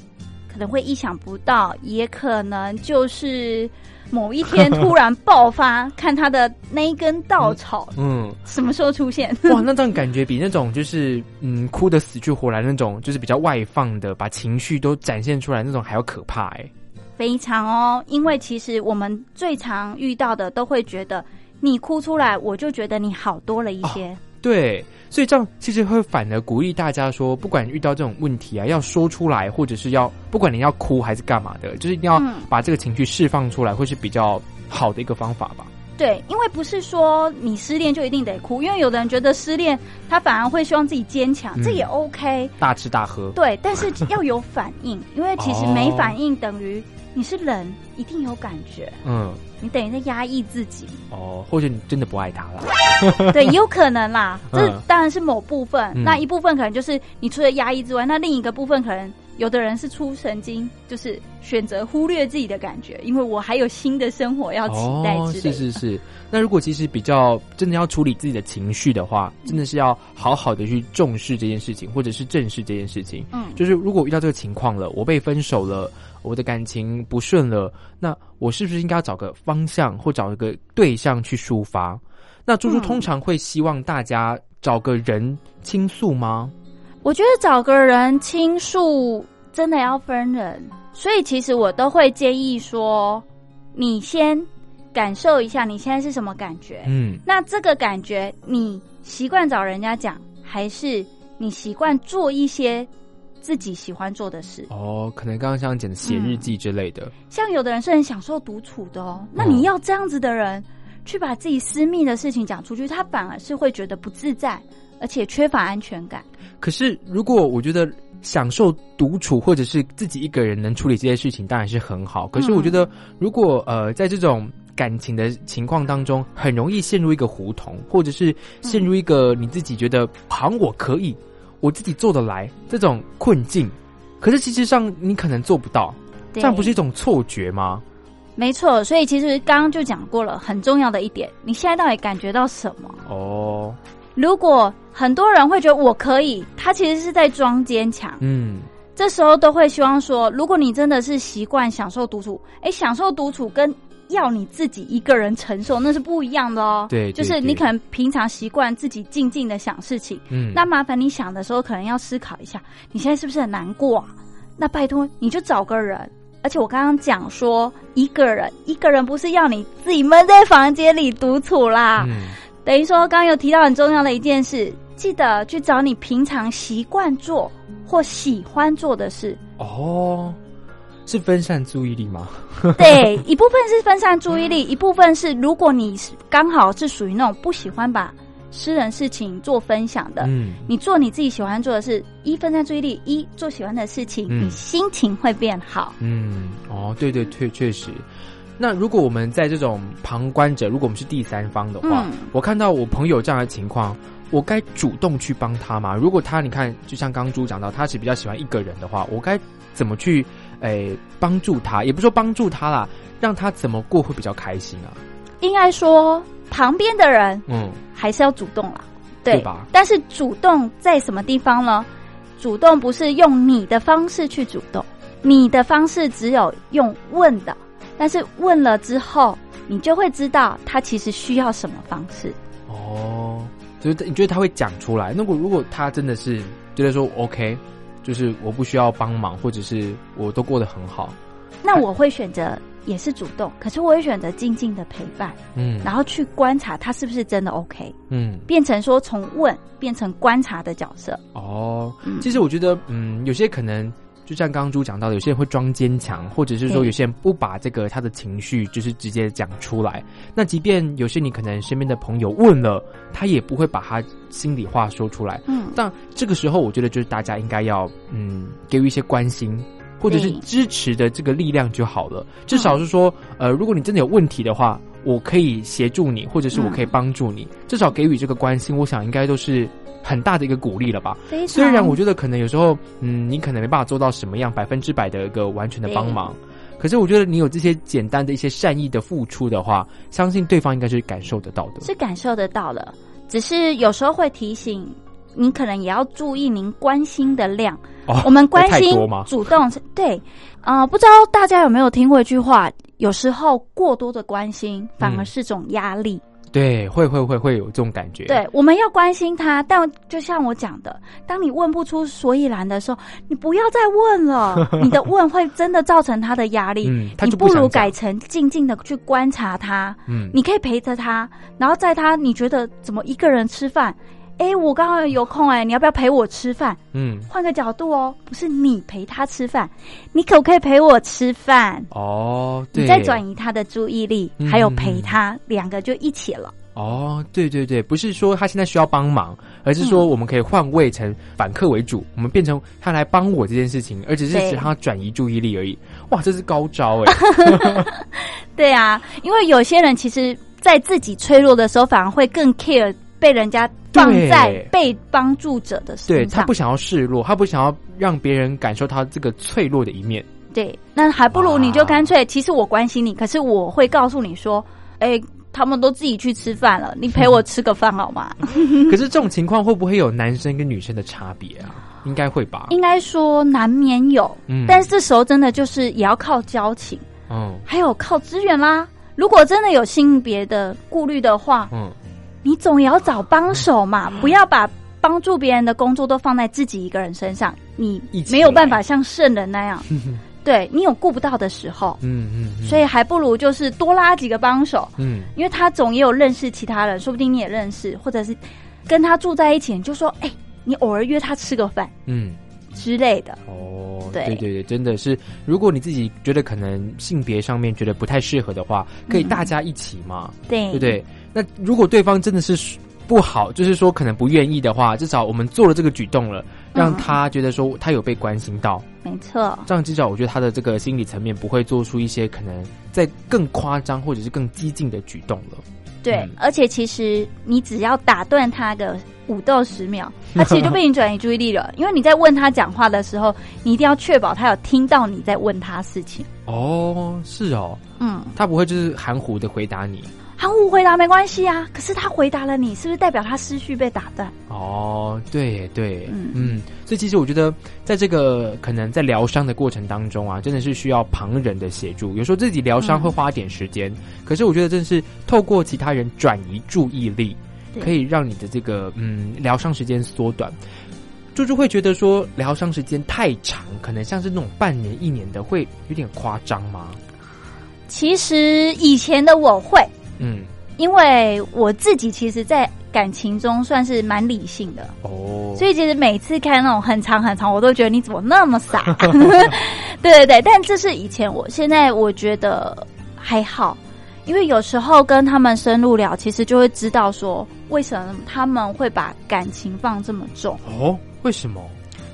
可能会意想不到，也可能就是某一天突然爆发，看他的那一根稻草 嗯，什么时候出现。哇，那这样感觉比那种就是嗯哭的死去活来那种，就是比较外放的，把情绪都展现出来那种还要可怕哎、非常哦，因为其实我们最常遇到的都会觉得你哭出来，我就觉得你好多了一些。对，所以这样其实会反而鼓励大家说，不管遇到这种问题啊，要说出来，或者是要不管你要哭还是干嘛的，就是一定要嗯把这个情绪释放出来，会是比较好的一个方法吧。对，因为不是说你失恋就一定得哭，因为有的人觉得失恋他反而会希望自己坚强，嗯这也 OK。大吃大喝，对，但是要有反应，因为其实哦没反应等于你是人，一定有感觉，嗯，你等于在压抑自己。哦，或者你真的不爱他了，对，也有可能啦，这嗯。当然是某部分，嗯。那一部分可能就是你除了压抑之外，那另一个部分可能有的人是出神经，就是选择忽略自己的感觉，因为我还有新的生活要期待哦，之类的。是是是。那如果其实比较真的要处理自己的情绪的话，真的是要好好的去重视这件事情，或者是正视这件事情。嗯，就是如果遇到这个情况了，我被分手了，我的感情不顺了，那我是不是应该要找个方向或找一个对象去抒发？那猪猪嗯通常会希望大家找个人倾诉吗？我觉得找个人倾诉真的要分人，所以其实我都会建议说，你先感受一下你现在是什么感觉。嗯，那这个感觉，你习惯找人家讲，还是你习惯做一些自己喜欢做的事？哦，可能刚刚像讲的写日记之类的，像有的人是很享受独处的哦，那嗯你要这样子的人去把自己私密的事情讲出去，他反而是会觉得不自在，而且缺乏安全感。可是如果我觉得享受独处或者是自己一个人能处理这些事情，当然是很好。可是我觉得，如果呃在这种感情的情况当中，很容易陷入一个胡同，或者是陷入一个你自己觉得好像我可以，我自己做得来这种困境。可是其实上你可能做不到，这样不是一种错觉吗？没错，所以其实刚刚就讲过了，很重要的一点，你现在到底感觉到什么？哦，如果很多人会觉得我可以，他其实是在装坚强。嗯，这时候都会希望说，如果你真的是习惯享受独处，哎，享受独处跟要你自己一个人承受那是不一样的哦。对对就是你可能平常习惯自己静静的想事情，嗯那麻烦你想的时候，可能要思考一下，你现在是不是很难过啊？那拜托你就找个人。而且我刚刚讲说，一个人一个人不是要你自己闷在房间里独处啦，嗯，等于说，刚刚有提到很重要的一件事，记得去找你平常习惯做或喜欢做的事。哦，是分散注意力吗？对，一部分是分散注意力，一部分是如果你是刚好是属于那种不喜欢把私人事情做分享的，嗯，你做你自己喜欢做的事，一分散注意力，一做喜欢的事情，嗯你心情会变好。嗯，哦，对对，确确实。那如果我们在这种旁观者，如果我们是第三方的话，嗯我看到我朋友这样的情况，我该主动去帮他吗？如果他你看，就像刚刚猪讲到，他是比较喜欢一个人的话，我该怎么去诶帮助他？也不说帮助他啦，让他怎么过会比较开心啊？应该说，旁边的人嗯，还是要主动啦，对吧但是主动在什么地方呢？主动不是用你的方式去主动，你的方式只有用问的，但是问了之后，你就会知道他其实需要什么方式。哦，就是你觉得他会讲出来？那如果如果他真的是觉得说 OK，就是我不需要帮忙，或者是我都过得很好，那我会选择也是主动，可是我会选择静静的陪伴，嗯，然后去观察他是不是真的 OK，嗯。变成说从问变成观察的角色。哦，嗯其实我觉得，嗯，有些可能就像刚刚猪讲到的，有些人会装坚强，或者是说有些人不把这个他的情绪就是直接讲出来。那即便有些你可能身边的朋友问了，他也不会把他心里话说出来。嗯，但这个时候，我觉得就是大家应该要嗯给予一些关心。或者是支持的这个力量就好了，至少是说，呃，如果你真的有问题的话，我可以协助你，或者是我可以帮助你，至少给予这个关心，我想应该都是很大的一个鼓励了吧。虽然我觉得可能有时候，嗯，你可能没办法做到什么样百分之百的一个完全的帮忙，可是我觉得你有这些简单的一些善意的付出的话，相信对方应该是感受得到的。是感受得到的，只是有时候会提醒你，可能也要注意您关心的量。哦我们关心主动对，呃，不知道大家有没有听过一句话，有时候过多的关心反而嗯是种压力。对，会会会会有这种感觉。对，我们要关心他，但就像我讲的，当你问不出所以然的时候，你不要再问了，你的问会真的造成他的压力。嗯，他你不如改成静静的去观察他，嗯，你可以陪着他，然后在他你觉得怎么一个人吃饭？哎，我刚好有空哎，你要不要陪我吃饭？嗯，换个角度哦，不是你陪他吃饭，你可不可以陪我吃饭？哦，对，你再转移他的注意力，嗯还有陪他，两个就一起了。哦，对对对，不是说他现在需要帮忙，而是说嗯我们可以换位成反客为主，我们变成他来帮我这件事情，而只是对使他转移注意力而已。哇，这是高招哎！对啊，因为有些人其实，在自己脆弱的时候，反而会更 care 被人家放在被帮助者的对身上。他不想要示弱，他不想要让别人感受他这个脆弱的一面。对，那还不如你就干脆，其实我关心你，可是我会告诉你说，哎，他们都自己去吃饭了，你陪我吃个饭好吗？可是这种情况会不会有男生跟女生的差别啊？应该会吧。应该说难免有，嗯但是这时候真的就是也要靠交情，嗯还有靠资源啦。如果真的有性别的顾虑的话，嗯，你总也要找帮手嘛，不要把帮助别人的工作都放在自己一个人身上，你没有办法像圣人那样，对你有顾不到的时候，嗯嗯嗯，所以还不如就是多拉几个帮手，嗯。因为他总也有认识其他人，说不定你也认识，或者是跟他住在一起，你就说，哎、你偶尔约他吃个饭嗯。之类的，哦，对。对对对，真的是，如果你自己觉得可能性别上面觉得不太适合的话，可以嗯。大家一起嘛，对。对不对？那如果对方真的是不好，就是说可能不愿意的话，至少我们做了这个举动了，让他觉得说他有被关心到，没错，这样至少我觉得他的这个心理层面不会做出一些可能在更夸张或者是更激进的举动了。对，嗯而且其实你只要打断他个五到十秒，他其实就被你转移注意力了。因为你在问他讲话的时候，你一定要确保他有听到你在问他事情。哦，是哦，嗯，他不会就是含糊的回答你。含糊回答没关系啊，可是他回答了你，是不是代表他思绪被打断？哦，对对，嗯嗯所以其实我觉得，在这个可能在疗伤的过程当中啊，真的是需要旁人的协助。有时候自己疗伤嗯会花点时间，可是我觉得真的是透过其他人转移注意力，可以让你的这个嗯疗伤时间缩短。猪猪会觉得说疗伤时间太长，可能像是那种半年一年的，会有点夸张吗？其实以前的我会，嗯，因为我自己其实，在感情中算是蛮理性的，哦，所以其实每次看那种很长很长，我都觉得你怎么那么傻？对对对，但这是以前我，现在我觉得还好，因为有时候跟他们深入聊，其实就会知道说为什么他们会把感情放这么重。哦，为什么？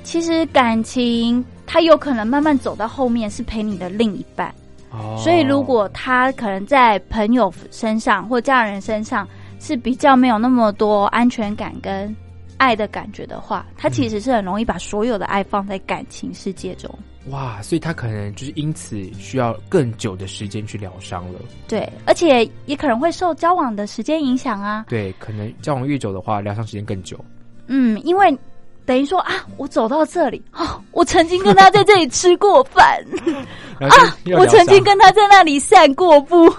其实感情它有可能慢慢走到后面是陪你的另一半，哦，所以如果他可能在朋友身上或家人身上是比较没有那么多安全感跟爱的感觉的话，他其实是很容易把所有的爱放在感情世界中。哇，所以他可能就是因此需要更久的时间去疗伤了。对，而且也可能会受交往的时间影响啊。对，可能交往越久的话，疗伤时间更久。嗯，因为等于说啊，我走到这里哦，我曾经跟他在这里吃过饭 然后就要我曾经跟他在那里散过步，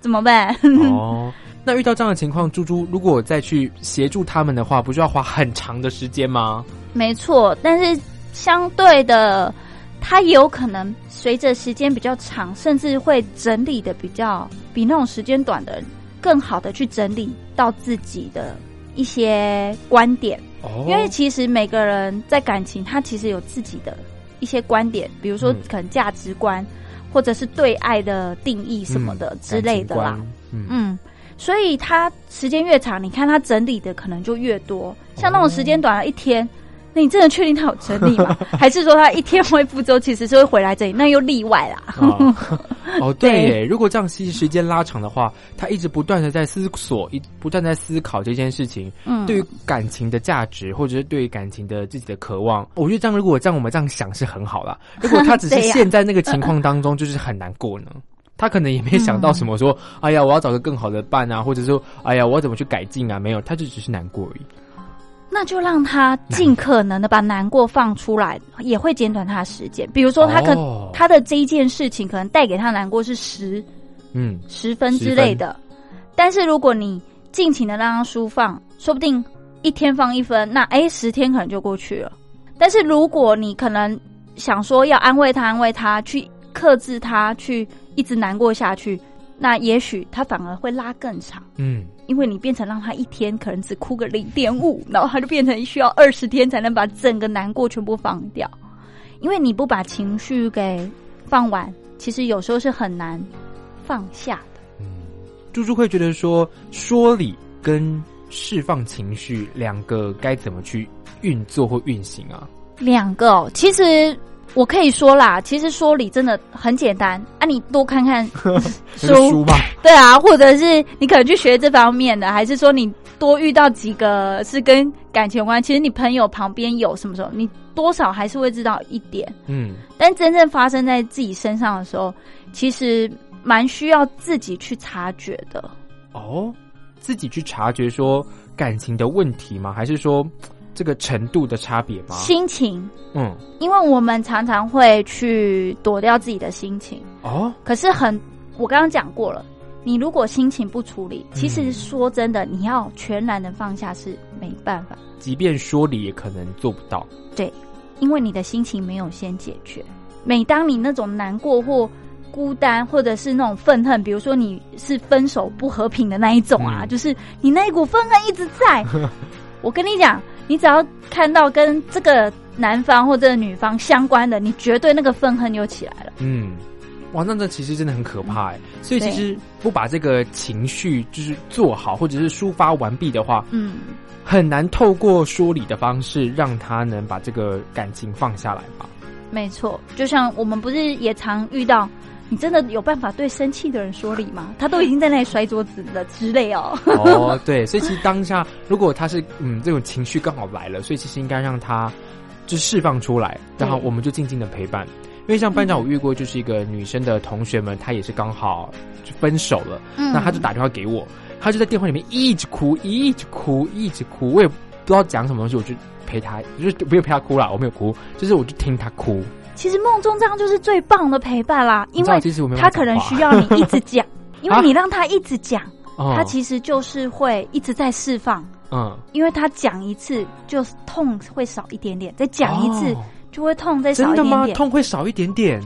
怎么办？哦。那遇到这样的情况，猪猪如果再去协助他们的话，不是要花很长的时间吗？没错，但是相对的，他也有可能随着时间比较长，甚至会整理的比较比那种时间短的人更好的去整理到自己的一些观点。哦，因为其实每个人在感情，他其实有自己的一些观点，比如说嗯可能价值观，或者是对爱的定义什么的嗯之类的啦。嗯，所以他时间越长，你看他整理的可能就越多。像那种时间短了一天，那你真的确定他有整理吗？还是说他一天恢复之后其实是会回来这里？那又例外啦。哦哦，对 对耶，如果这样其实时间拉长的话，他一直不断的在思索，一不断在思考这件事情，嗯，对于感情的价值，或者是对于感情的自己的渴望，我觉得这样如果这样我们这样想是很好啦。如果他只是陷在那个情况当中，就是很难过呢。他可能也没想到什么说，哎呀，我要找个更好的伴啊，或者说，哎呀，我要怎么去改进啊？没有，他就只是难过而已。那就让他尽可能的把难过放出来，也会减短他的时间。比如说，他可、哦他的这一件事情可能带给他难过是十嗯，十分之类的，但是如果你尽情的让他舒放，说不定一天放一分，那哎十天可能就过去了。但是如果你可能想说要安慰他，安慰他，去克制他，去一直难过下去，那也许他反而会拉更长。嗯，因为你变成让他一天可能只哭个零点五，然后他就变成需要二十天才能把整个难过全部放掉。因为你不把情绪给放完，其实有时候是很难放下的。嗯猪猪会觉得说，说理跟释放情绪两个该怎么去运作或运行啊？两个哦，其实我可以说啦，其实说理真的很简单啊，你多看看 书吧，对啊，或者是你可能去学这方面的，还是说你多遇到几个是跟感情有关，其实你朋友旁边有什么时候，你多少还是会知道一点。嗯，但真正发生在自己身上的时候，其实蛮需要自己去察觉的。哦，自己去察觉说感情的问题吗？还是说这个程度的差别吗？心情，嗯，因为我们常常会去躲掉自己的心情，哦，可是很，我刚刚讲过了，你如果心情不处理，其实说真的，你要全然的放下是没办法，即便说理也可能做不到。对因为你的心情没有先解决。每当你那种难过或孤单，或者是那种愤恨，比如说你是分手不和平的那一种啊，嗯就是你那一股愤恨一直在。我跟你讲，你只要看到跟这个男方或这个女方相关的，你绝对那个愤恨又起来了。嗯，哇，那这其实真的很可怕哎。所以其实不把这个情绪就是做好，或者是抒发完毕的话，嗯，很难透过说理的方式让他能把这个感情放下来吧。没错，就像我们不是也常遇到，你真的有办法对生气的人说理吗？他都已经在那里摔桌子了之类哦。哦，对，所以其实当下如果他是嗯这种情绪刚好来了，所以其实应该让他就释放出来，然后我们就静静的陪伴。因为像班长，我遇过就是一个女生的同学们，她也是刚好就分手了，嗯那她就打电话给我，她就在电话里面一直哭，一直哭，一直哭，我也不知道讲什么东西，我就陪她，就是不有陪她哭啦，我没有哭，就是我就听她哭，其实梦中这样就是最棒的陪伴啦，因为他可能需要你一直讲，因为你让他一直讲，哦他其实就是会一直在释放，嗯因为他讲一次就是痛会少一点点，再讲一次哦就会痛再少真的吗？一点点。痛会少一点点，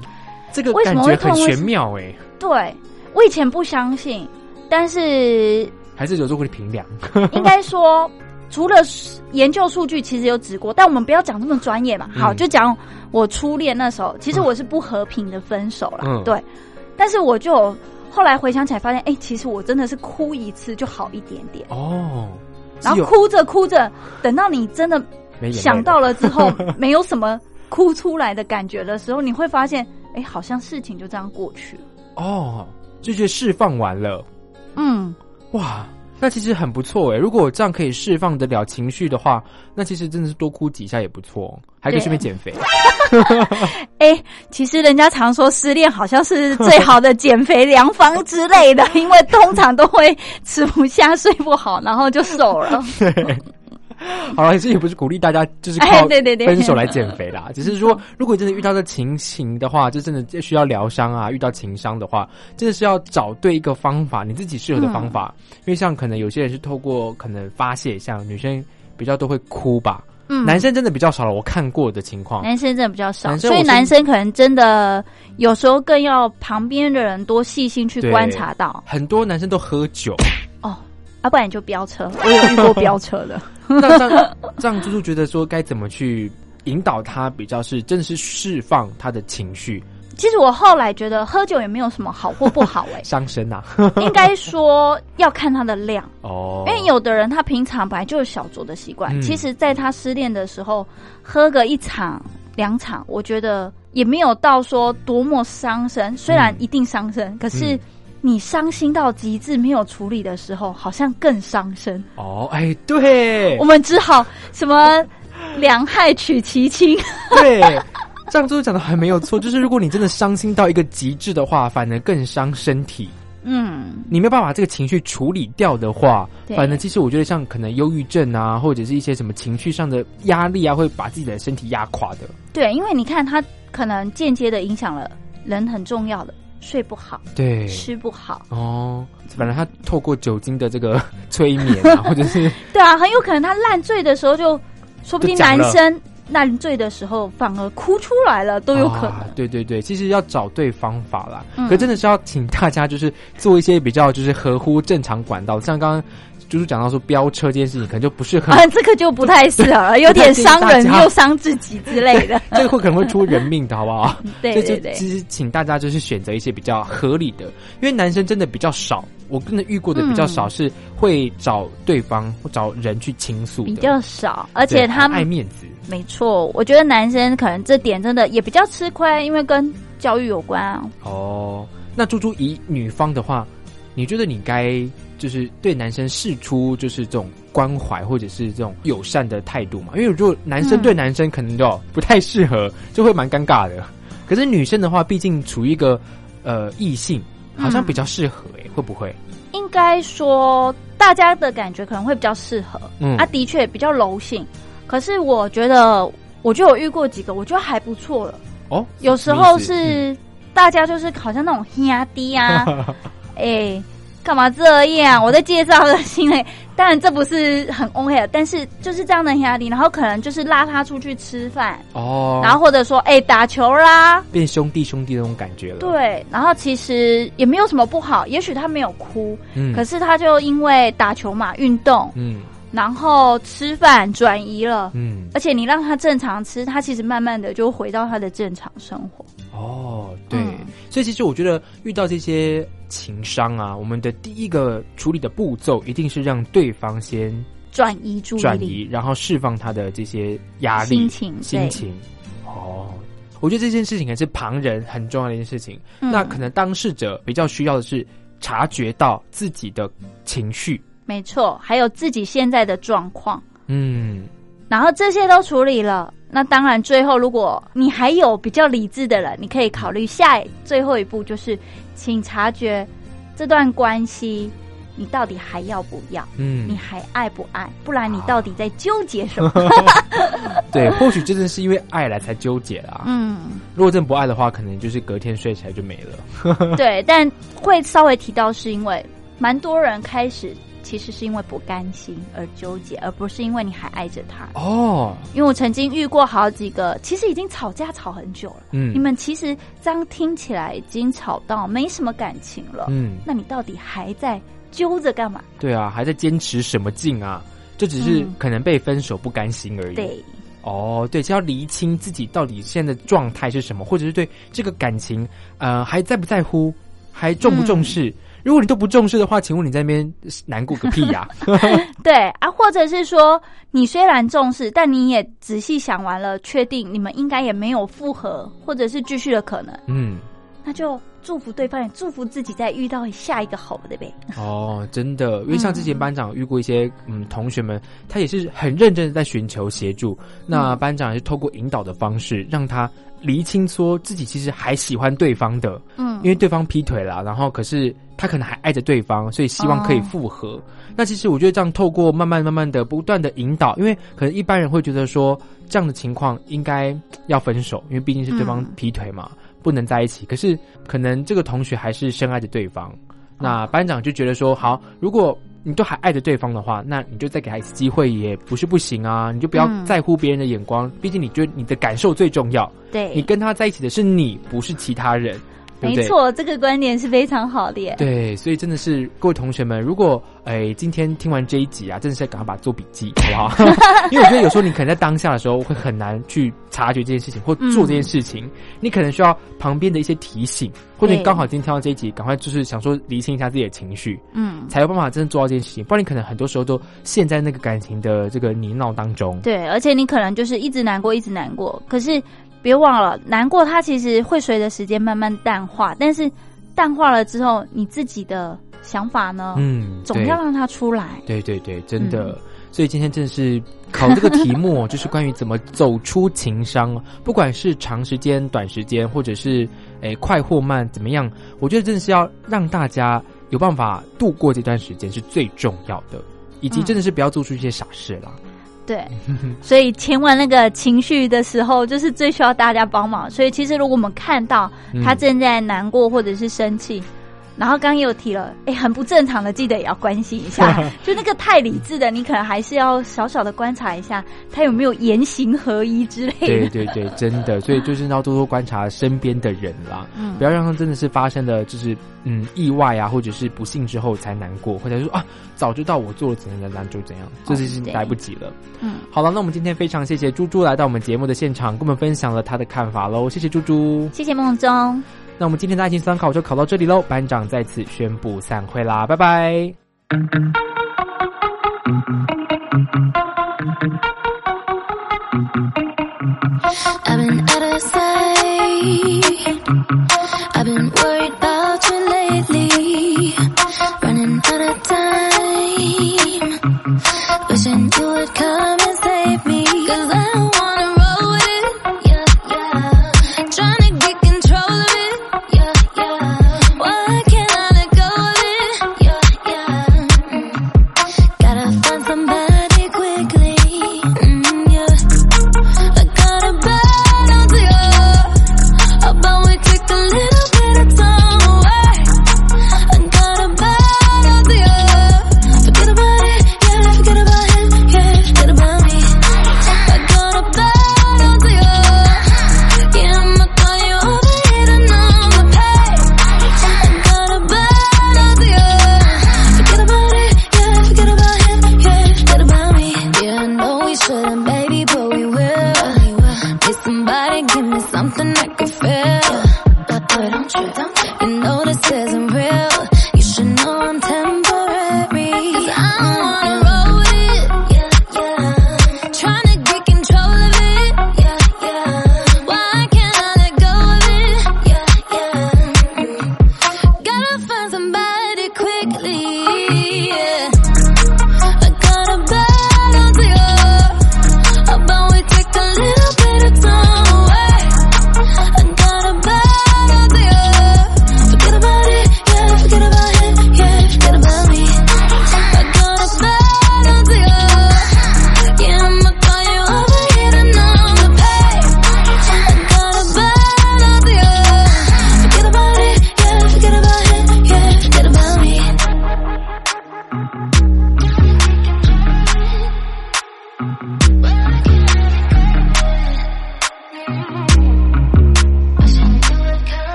这个为什么感觉很玄妙哎、对我以前不相信，但是还是有时候会平凉。应该说，除了研究数据，其实有指过，但我们不要讲这么专业嘛。好，嗯就讲我初恋那时候，其实我是不和平的分手了，嗯对。但是我就后来回想起来，发现，哎、其实我真的是哭一次就好一点点，哦，然后哭着哭着，等到你真的想到了之后，没有什么哭出来的感觉的时候，你会发现，哎、好像事情就这样过去了。哦，就觉得释放完了，嗯，哇，那其实很不错哎。如果这样可以释放得了情绪的话，那其实真的是多哭几下也不错，还可以顺便减肥。哎、其实人家常说失恋好像是最好的减肥良方之类的，因为通常都会吃不下、睡不好，然后就瘦了。好了，这也不是鼓励大家就是哎 靠对对对分手来减肥啦，只是说如果真的遇到这情形的话，就真的需要疗伤啊。遇到情伤的话，真的是要找对一个方法，你自己适合的方法。嗯因为像可能有些人是透过可能发泄，像女生比较都会哭吧，嗯男生真的比较少了。我看过的情况，男生真的比较少，所以男生可能真的有时候更要旁边的人多细心去观察到很多男生都喝酒。哦，啊、不然你就飙车。我有遇过飙车的，那这样这样，猪猪觉得说该怎么去引导他，比较是真的是释放他的情绪，其实我后来觉得喝酒也没有什么好或不好、欸，伤身呐、应该说要看他的量。哦，因为有的人他平常本来就有小酌的习惯，嗯。其实在他失恋的时候喝个一场两场，我觉得也没有到说多么伤身，虽然一定伤身，可是嗯你伤心到极致没有处理的时候，好像更伤身。哦，哎，对。我，们只好什么两害取其轻，对，这样猪猪讲的还没有错，就是如果你真的伤心到一个极致的话，反而更伤身体。嗯，你没有办法把这个情绪处理掉的话，反正其实我觉得像可能忧郁症啊，或者是一些什么情绪上的压力啊，会把自己的身体压垮的。对，因为你看他可能间接的影响了人很重要的睡不好、对，吃不好，哦，反正他透过酒精的这个 催眠啊，或者是 对啊，很有可能他烂醉的时候就，说不定男生烂醉的时候反而哭出来了，都有可能。啊对对对，其实要找对方法啦。嗯可真的是要请大家就是做一些比较就是合乎正常管道，像刚刚猪猪讲到说飙车这件事情，可能就不适合。啊，这个就不太适合了，有点伤人 又伤自己之类的。这个会可能会出人命的，好不好？对对对，其实请大家就是选择一些比较合理的，因为男生真的比较少，我真的遇过的比较少是会找对方或找人去倾诉，比较少，而且他们爱面子。没错，我觉得男生可能这点真的也比较吃亏，因为跟教育有关啊。哦，那猪猪以女方的话，你觉得你该就是对男生示出就是这种关怀或者是这种友善的态度嘛？因为如果男生对男生可能就不太适合，就会蛮尴尬的。可是女生的话，毕竟处于一个呃异性，好像比较适合诶、会不会？应该说，大家的感觉可能会比较适合。嗯啊，的确比较柔性。可是我觉得，我就有遇过几个，我觉得还不错了。哦，有时候是大家就是好像那种压低啊，哎、干嘛这样？我在介绍的新的，当然这不是很 OK 的，但是就是这样的压力，然后可能就是拉他出去吃饭，哦，然后或者说哎、打球啦，变兄弟兄弟那种感觉了。，对，然后其实也没有什么不好，也许他没有哭，嗯可是他就因为打球嘛，运动，嗯然后吃饭转移了。嗯，而且你让他正常吃，他其实慢慢的就回到他的正常生活。哦，对，嗯所以其实我觉得遇到这些情商啊，我们的第一个处理的步骤一定是让对方先转移注意力，转移，然后释放他的这些压力、心情心情。哦，我觉得这件事情还是旁人很重要的一件事情。嗯那可能当事者比较需要的是察觉到自己的情绪。没错，还有自己现在的状况，嗯，然后这些都处理了。那当然，最后如果你还有比较理智的人，你可以考虑下最后一步，就是请察觉这段关系你到底还要不要，嗯你还爱不爱？不然你到底在纠结什么？对，或许真的是因为爱来才纠结啦。嗯，如果真不爱的话，可能就是隔天睡起来就没了。对，但会稍微提到，是因为蛮多人开始其实是因为不甘心而纠结，而不是因为你还爱着他。哦，因为我曾经遇过好几个，其实已经吵架吵很久了。嗯你们其实这样听起来已经吵到没什么感情了。嗯，那你到底还在揪着干嘛？对啊，还在坚持什么劲啊？就只是嗯可能被分手不甘心而已。对，哦，对，就要厘清自己到底现在的状态是什么，或者是对这个感情，呃，还在不在乎，还重不重视？如果你都不重视的话，请问你在那边难过个屁呀、对啊，或者是说，你虽然重视，但你也仔细想完了，确定你们应该也没有复合，或者是继续的可能，嗯，那就祝福对方，也祝福自己再遇到下一个好的呗。哦，真的，因为像之前班长遇过一些嗯同学们，他也是很认真的在寻求协助。那班长也是透过引导的方式，让他厘清说自己其实还喜欢对方的，嗯因为对方劈腿了，然后可是他可能还爱着对方，所以希望可以复合。那其实我觉得这样透过慢慢慢慢的不断的引导，因为可能一般人会觉得说这样的情况应该要分手，因为毕竟是对方嗯劈腿嘛，不能在一起。可是可能这个同学还是深爱着对方，那班长就觉得说，好，如果你都还爱着对方的话，那你就再给他一次机会也不是不行啊，你就不要嗯。在乎别人的眼光，毕竟你觉得你的感受最重要，对，你跟他在一起的是你，不是其他人，对对？没错，这个观点是非常好的耶。对，所以真的是各位同学们，如果哎今天听完这一集啊，真的是赶快把它做笔记，好不好？因为我觉得有时候你可能在当下的时候会很难去察觉这件事情或做这件事情，你可能需要旁边的一些提醒，或者你对刚好今天听到这一集，赶快就是想说理清一下自己的情绪，嗯，才有办法真的做到这件事情，不然你可能很多时候都陷在那个感情的这个泥淖当中。对，而且你可能就是一直难过，一直难过。可是别忘了，难过它其实会随着时间慢慢淡化，但是淡化了之后，你自己的想法呢，嗯，总要让它出来。对对对，真的。嗯所以今天真的是考这个题目，就是关于怎么走出情伤，不管是长时间、短时间，或者是诶快或慢，怎么样？我觉得真的是要让大家有办法度过这段时间是最重要的，以及嗯真的是不要做出一些傻事啦。对，所以前完那个情绪的时候，就是最需要大家帮忙。所以其实如果我们看到他嗯正在难过或者是生气，然后刚刚也有提了，哎，很不正常的，记得也要关心一下。就那个太理智的，你可能还是要小小的观察一下，他有没有言行合一之类的。对对对，真的，所以就是要多多观察身边的人啦，嗯不要让他真的是发生了就是嗯意外啊，或者是不幸之后才难过，或者说啊早知道我做了怎样怎样就怎样，这就是对来不及了。嗯，好了，那我们今天非常谢谢猪猪来到我们节目的现场，跟我们分享了他的看法喽，谢谢猪猪。谢谢梦中。那我们今天的爱情三考就考到这里喽，班长在此宣布散会啦，拜拜。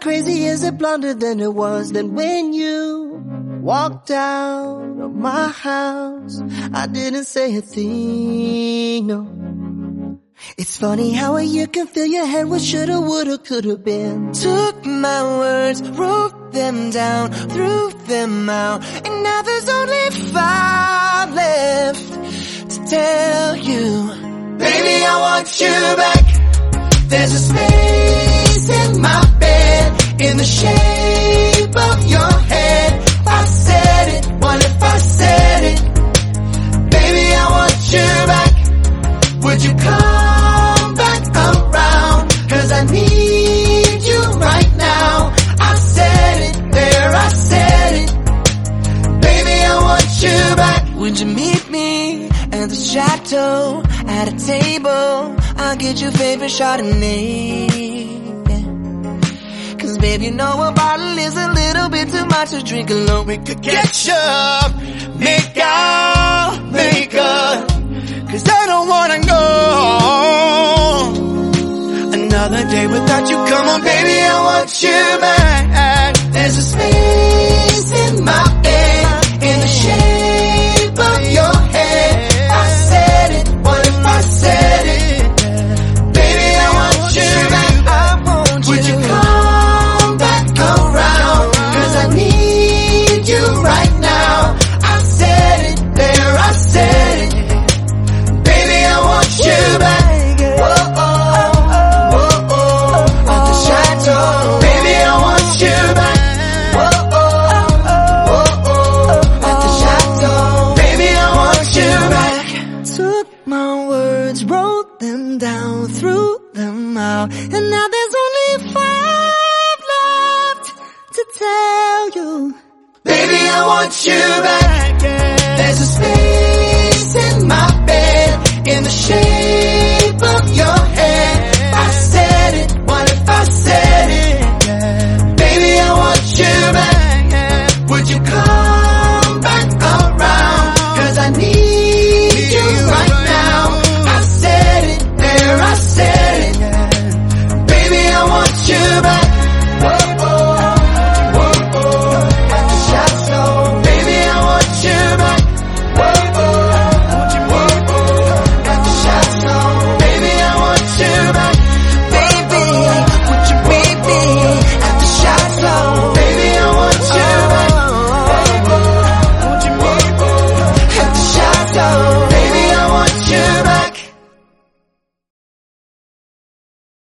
Crazy is it blonder than it was. Then when you walked out of my house, I didn't say a thing, no. It's funny how a year can fill your head with shoulda, woulda, coulda been. Took my words, wrote them down, threw them out, and now there's only five left to tell you. Baby, I want you back. There's a space in my bed in the shape of your head. I said it, what if I said it? Baby, I want you back. Would you come back around? Cause I need you right now. I said it, there I said it. Baby, I want you back. Would you meet me at the chateau at a table? I'll get your favorite Chardonnay. Cause babe, you know a bottle is a little bit too much to drink alone. We could get up, make out, make up. Cause I don't wanna go Another day without you, come on baby, I want you back There's a space